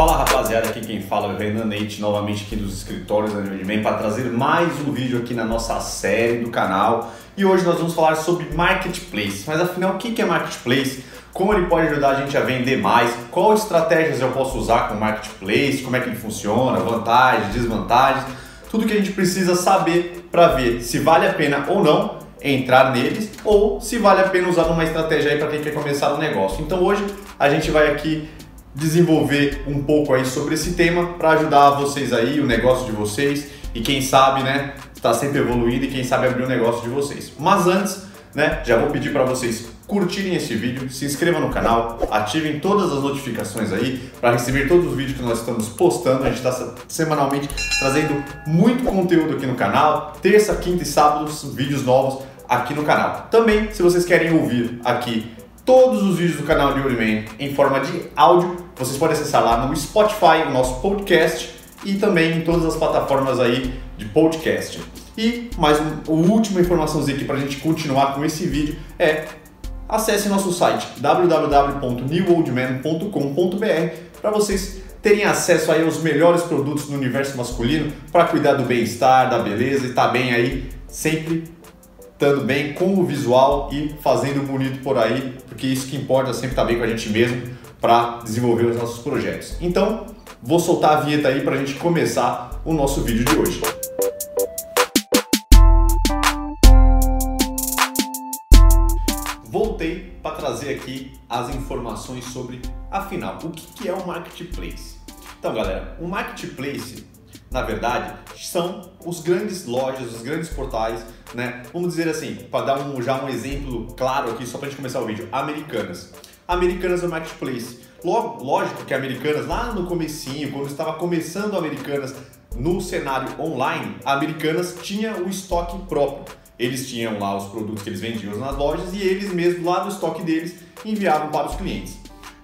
Fala rapaziada, aqui quem fala é o Renan Neite, novamente aqui dos escritórios da Newman para trazer mais um vídeo aqui na nossa série do canal. E hoje nós vamos falar sobre Marketplace. Mas afinal, o que é Marketplace? Como ele pode ajudar a gente a vender mais? Qual estratégias eu posso usar com Marketplace? Como é que ele funciona? Vantagens, desvantagens? Tudo que a gente precisa saber para ver se vale a pena ou não entrar neles ou se vale a pena usar uma estratégia aí para quem quer começar um negócio. Então hoje a gente vai aqui desenvolver um pouco aí sobre esse tema para ajudar vocês aí, o negócio de vocês e quem sabe, né, está sempre evoluindo e quem sabe abrir o negócio de vocês. Mas antes, né, já vou pedir para vocês curtirem esse vídeo, se inscrevam no canal, ativem todas as notificações aí para receber todos os vídeos que nós estamos postando. A gente está semanalmente trazendo muito conteúdo aqui no canal, terça, quinta e sábado, vídeos novos aqui no canal. Também, se vocês querem ouvir aqui todos os vídeos do canal de Uriman em forma de áudio. Vocês podem acessar lá no Spotify, o nosso podcast, e também em todas as plataformas aí de podcast. E mais um, uma última informaçãozinha aqui para a gente continuar com esse vídeo é acesse nosso site www.newoldman.com.br para vocês terem acesso aí aos melhores produtos no universo masculino para cuidar do bem-estar, da beleza e estar tá bem aí sempre estando bem com o visual e fazendo bonito por aí, porque isso que importa sempre estar bem com a gente mesmo para desenvolver os nossos projetos. Então, vou soltar a vinheta aí para a gente começar o nosso vídeo de hoje. Voltei para trazer aqui as informações sobre, afinal, o que é o marketplace. Então, galera, o marketplace na verdade, são os grandes lojas, os grandes portais, né? Vamos dizer assim, para dar um, já um exemplo claro aqui, só para a gente começar o vídeo, Americanas. Americanas é marketplace. Lógico que Americanas, lá no comecinho, quando estava começando Americanas no cenário online, Americanas tinha o estoque próprio. Eles tinham lá os produtos que eles vendiam nas lojas e eles mesmos lá no estoque deles enviavam para os clientes.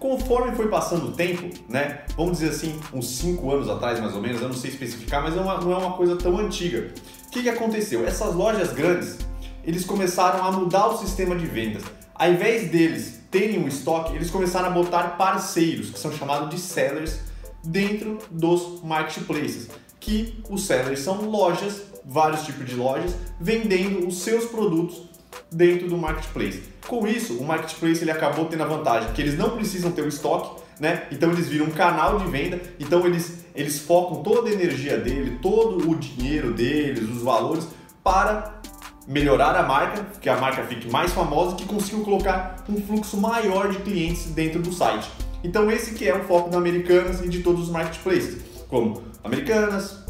Conforme foi passando o tempo, né, vamos dizer assim, uns 5 anos atrás mais ou menos, eu não sei especificar, mas não é uma, não é uma coisa tão antiga. O que, que aconteceu? Essas lojas grandes, eles começaram a mudar o sistema de vendas. Ao invés deles terem um estoque, eles começaram a botar parceiros, que são chamados de sellers, dentro dos marketplaces. Que os sellers são lojas, vários tipos de lojas, vendendo os seus produtos dentro do marketplace. Com isso, o marketplace ele acabou tendo a vantagem que eles não precisam ter o estoque, né? Então eles viram um canal de venda, então eles, eles focam toda a energia dele, todo o dinheiro deles, os valores para melhorar a marca, que a marca fique mais famosa e que consigam colocar um fluxo maior de clientes dentro do site. Então esse que é o foco da Americanas e de todos os marketplaces, como Americanas,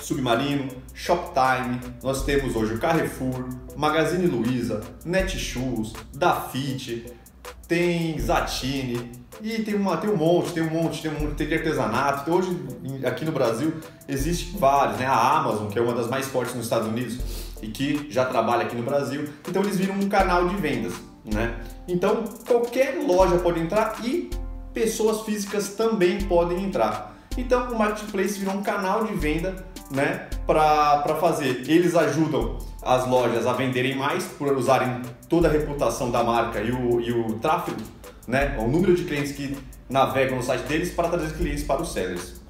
Submarino, Shoptime, nós temos hoje o Carrefour, Magazine Luiza, Netshoes, Dafit, tem Zatini e tem, uma, tem um monte, tem um monte, tem um monte, tem de artesanato. Então, hoje aqui no Brasil existe vários, né? A Amazon, que é uma das mais fortes nos Estados Unidos e que já trabalha aqui no Brasil. Então eles viram um canal de vendas, né? Então qualquer loja pode entrar e pessoas físicas também podem entrar. Então o marketplace virou um canal de venda né, para fazer. Eles ajudam as lojas a venderem mais por usarem toda a reputação da marca e o, e o tráfego, né, o número de clientes que navegam no site deles para trazer clientes para os sellers.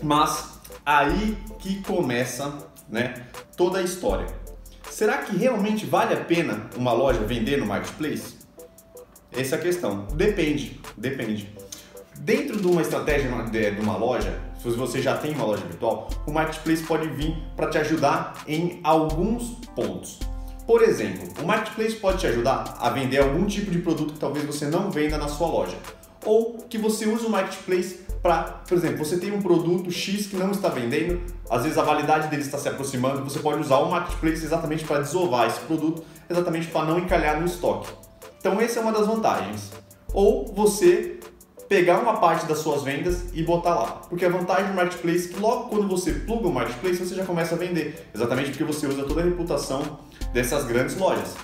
Mas aí que começa né, toda a história. Será que realmente vale a pena uma loja vender no marketplace? Essa é a questão. Depende, depende. Dentro de uma estratégia de uma loja, se você já tem uma loja virtual, o marketplace pode vir para te ajudar em alguns pontos. Por exemplo, o marketplace pode te ajudar a vender algum tipo de produto que talvez você não venda na sua loja, ou que você use o marketplace para, por exemplo, você tem um produto X que não está vendendo, às vezes a validade dele está se aproximando, você pode usar o marketplace exatamente para desovar esse produto, exatamente para não encalhar no estoque. Então essa é uma das vantagens. Ou você pegar uma parte das suas vendas e botar lá. Porque a vantagem do marketplace é que logo quando você pluga o marketplace, você já começa a vender. Exatamente porque você usa toda a reputação dessas grandes lojas.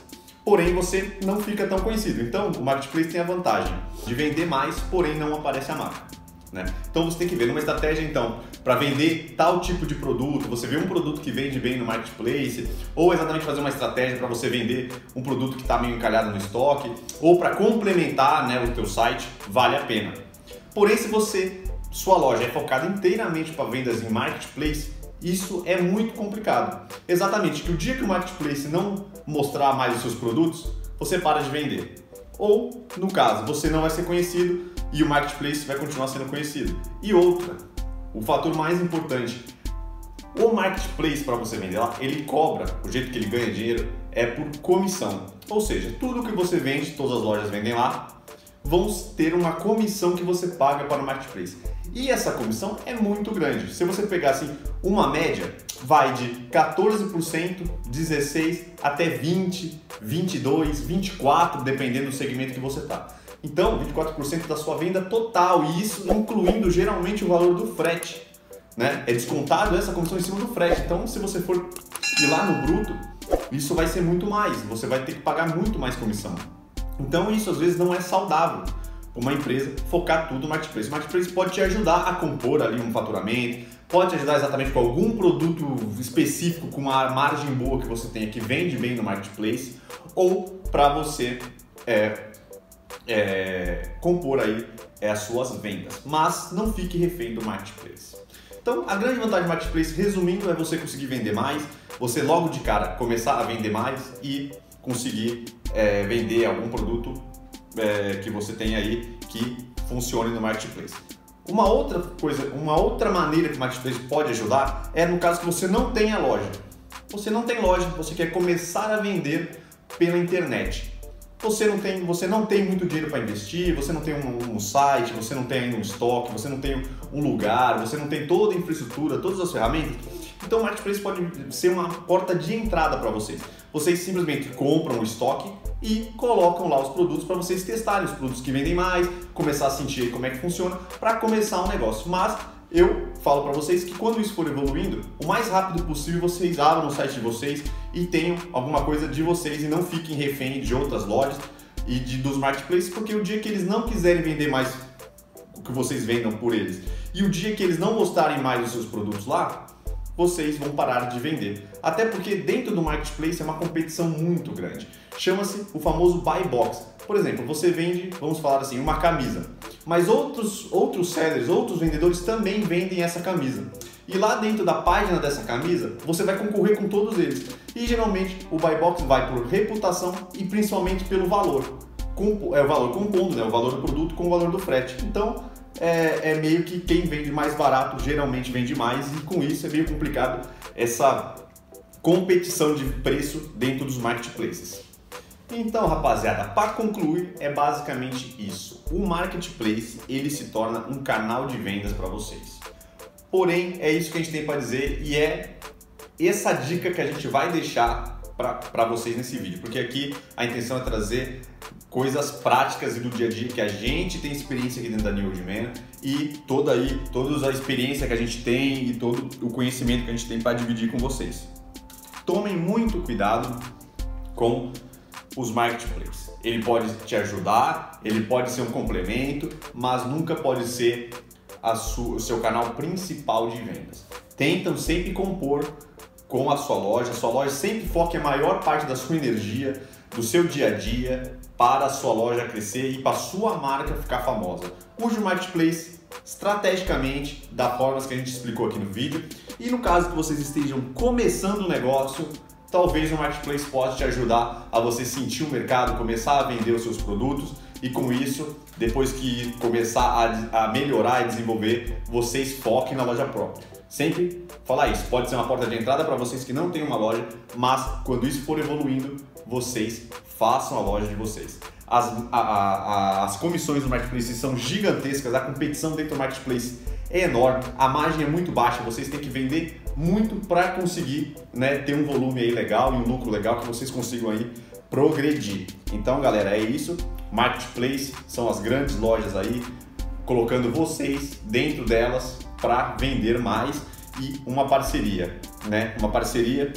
Porém, você não fica tão conhecido. Então, o marketplace tem a vantagem de vender mais, porém não aparece a marca. Né? Então você tem que ver numa estratégia então para vender tal tipo de produto, você vê um produto que vende bem no marketplace, ou exatamente fazer uma estratégia para você vender um produto que está meio encalhado no estoque, ou para complementar né, o teu site, vale a pena. Porém, se você sua loja é focada inteiramente para vendas em marketplace, isso é muito complicado. Exatamente, que o dia que o marketplace não mostrar mais os seus produtos, você para de vender. Ou, no caso, você não vai ser conhecido e o marketplace vai continuar sendo conhecido. E outra, o fator mais importante, o marketplace para você vender lá, ele cobra, o jeito que ele ganha dinheiro é por comissão. Ou seja, tudo que você vende, todas as lojas vendem lá, vão ter uma comissão que você paga para o marketplace. E essa comissão é muito grande. Se você pegar assim, uma média, vai de 14%, 16 até 20, 22, 24, dependendo do segmento que você está. Então, 24% da sua venda total, e isso incluindo geralmente o valor do frete. Né? É descontado essa comissão em cima do frete. Então, se você for ir lá no bruto, isso vai ser muito mais. Você vai ter que pagar muito mais comissão. Então, isso às vezes não é saudável uma empresa focar tudo no marketplace. O marketplace pode te ajudar a compor ali um faturamento, pode te ajudar exatamente com algum produto específico com uma margem boa que você tenha que vende bem no marketplace, ou para você é, é, compor aí é, as suas vendas. Mas não fique refém do marketplace. Então, a grande vantagem do marketplace, resumindo, é você conseguir vender mais, você logo de cara começar a vender mais e conseguir é, vender algum produto é, que você tem aí que funcione no marketplace. Uma outra coisa, uma outra maneira que o marketplace pode ajudar é no caso que você não tenha loja. Você não tem loja, você quer começar a vender pela internet. Você não tem, você não tem muito dinheiro para investir, você não tem um, um, site, você não tem um estoque, você não tem um lugar, você não tem toda a infraestrutura, todas as ferramentas. Então o marketplace pode ser uma porta de entrada para vocês. Vocês simplesmente compram o estoque e colocam lá os produtos para vocês testarem os produtos que vendem mais, começar a sentir como é que funciona para começar um negócio. Mas eu falo para vocês que quando isso for evoluindo, o mais rápido possível vocês abram o site de vocês e tenham alguma coisa de vocês e não fiquem refém de outras lojas e de, dos marketplaces, porque o dia que eles não quiserem vender mais o que vocês vendam por eles e o dia que eles não mostrarem mais os seus produtos lá, vocês vão parar de vender. Até porque dentro do marketplace é uma competição muito grande. Chama-se o famoso buy box. Por exemplo, você vende, vamos falar assim, uma camisa, mas outros outros sellers, outros vendedores também vendem essa camisa. E lá dentro da página dessa camisa, você vai concorrer com todos eles. E geralmente o buy box vai por reputação e principalmente pelo valor. Com, é o valor compondo, né? o valor do produto com o valor do frete. Então, é, é, meio que quem vende mais barato geralmente vende mais e com isso é meio complicado essa competição de preço dentro dos marketplaces. Então, rapaziada, para concluir, é basicamente isso. O marketplace ele se torna um canal de vendas para vocês. Porém, é isso que a gente tem para dizer e é essa dica que a gente vai deixar para vocês nesse vídeo, porque aqui a intenção é trazer coisas práticas e do dia a dia que a gente tem experiência aqui dentro da New Old Man e toda aí, toda a experiência que a gente tem e todo o conhecimento que a gente tem para dividir com vocês. Tomem muito cuidado com os marketplaces. Ele pode te ajudar, ele pode ser um complemento, mas nunca pode ser sua, o seu canal principal de vendas. Tentam sempre compor com a sua loja, a sua loja sempre foque a maior parte da sua energia, do seu dia a dia, para a sua loja crescer e para a sua marca ficar famosa. Use o marketplace estrategicamente da forma que a gente explicou aqui no vídeo. E no caso que vocês estejam começando o um negócio, talvez o marketplace possa te ajudar a você sentir o mercado, começar a vender os seus produtos e com isso, depois que começar a, a melhorar e desenvolver, vocês foquem na loja própria. Sempre falar isso, pode ser uma porta de entrada para vocês que não têm uma loja, mas quando isso for evoluindo, vocês façam a loja de vocês. As, a, a, as comissões do marketplace são gigantescas, a competição dentro do marketplace é enorme, a margem é muito baixa, vocês têm que vender muito para conseguir né, ter um volume aí legal e um lucro legal que vocês consigam aí progredir. Então, galera, é isso. Marketplace são as grandes lojas aí, colocando vocês dentro delas para vender mais e uma parceria, né? Uma parceria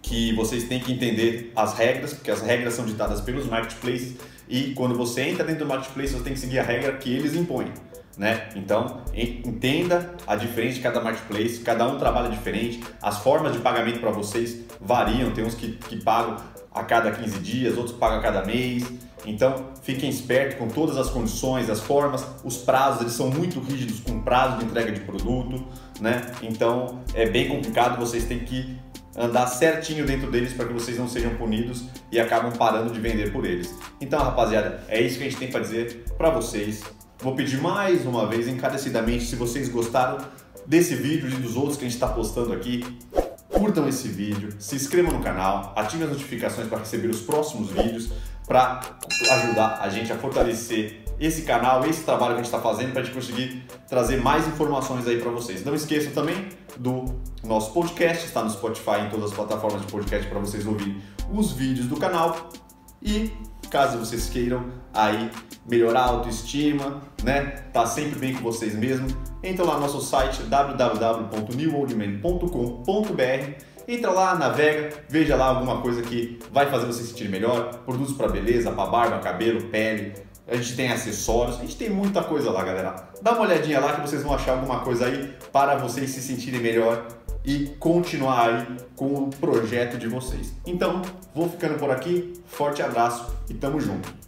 que vocês têm que entender as regras, porque as regras são ditadas pelos marketplaces e quando você entra dentro do marketplace, você tem que seguir a regra que eles impõem. Né? Então, entenda a diferença de cada marketplace, cada um trabalha diferente, as formas de pagamento para vocês variam, tem uns que, que pagam a cada 15 dias, outros pagam a cada mês. Então, fiquem espertos com todas as condições, as formas, os prazos, eles são muito rígidos com prazo de entrega de produto, né? Então, é bem complicado, vocês têm que andar certinho dentro deles para que vocês não sejam punidos e acabam parando de vender por eles. Então, rapaziada, é isso que a gente tem para dizer para vocês. Vou pedir mais uma vez, encarecidamente, se vocês gostaram desse vídeo e dos outros que a gente está postando aqui, curtam esse vídeo, se inscrevam no canal, ativem as notificações para receber os próximos vídeos, para ajudar a gente a fortalecer esse canal, esse trabalho que a gente está fazendo para a gente conseguir trazer mais informações aí para vocês. Não esqueçam também do nosso podcast, está no Spotify, em todas as plataformas de podcast para vocês ouvirem os vídeos do canal. E caso vocês queiram aí melhorar a autoestima, né? Tá sempre bem com vocês mesmo. Entra lá no nosso site www.newoldman.com.br Entra lá, navega, veja lá alguma coisa que vai fazer você se sentir melhor. Produtos para beleza, para barba, cabelo, pele. A gente tem acessórios, a gente tem muita coisa lá, galera. Dá uma olhadinha lá que vocês vão achar alguma coisa aí para vocês se sentirem melhor e continuar aí com o projeto de vocês. Então, vou ficando por aqui. Forte abraço e tamo junto.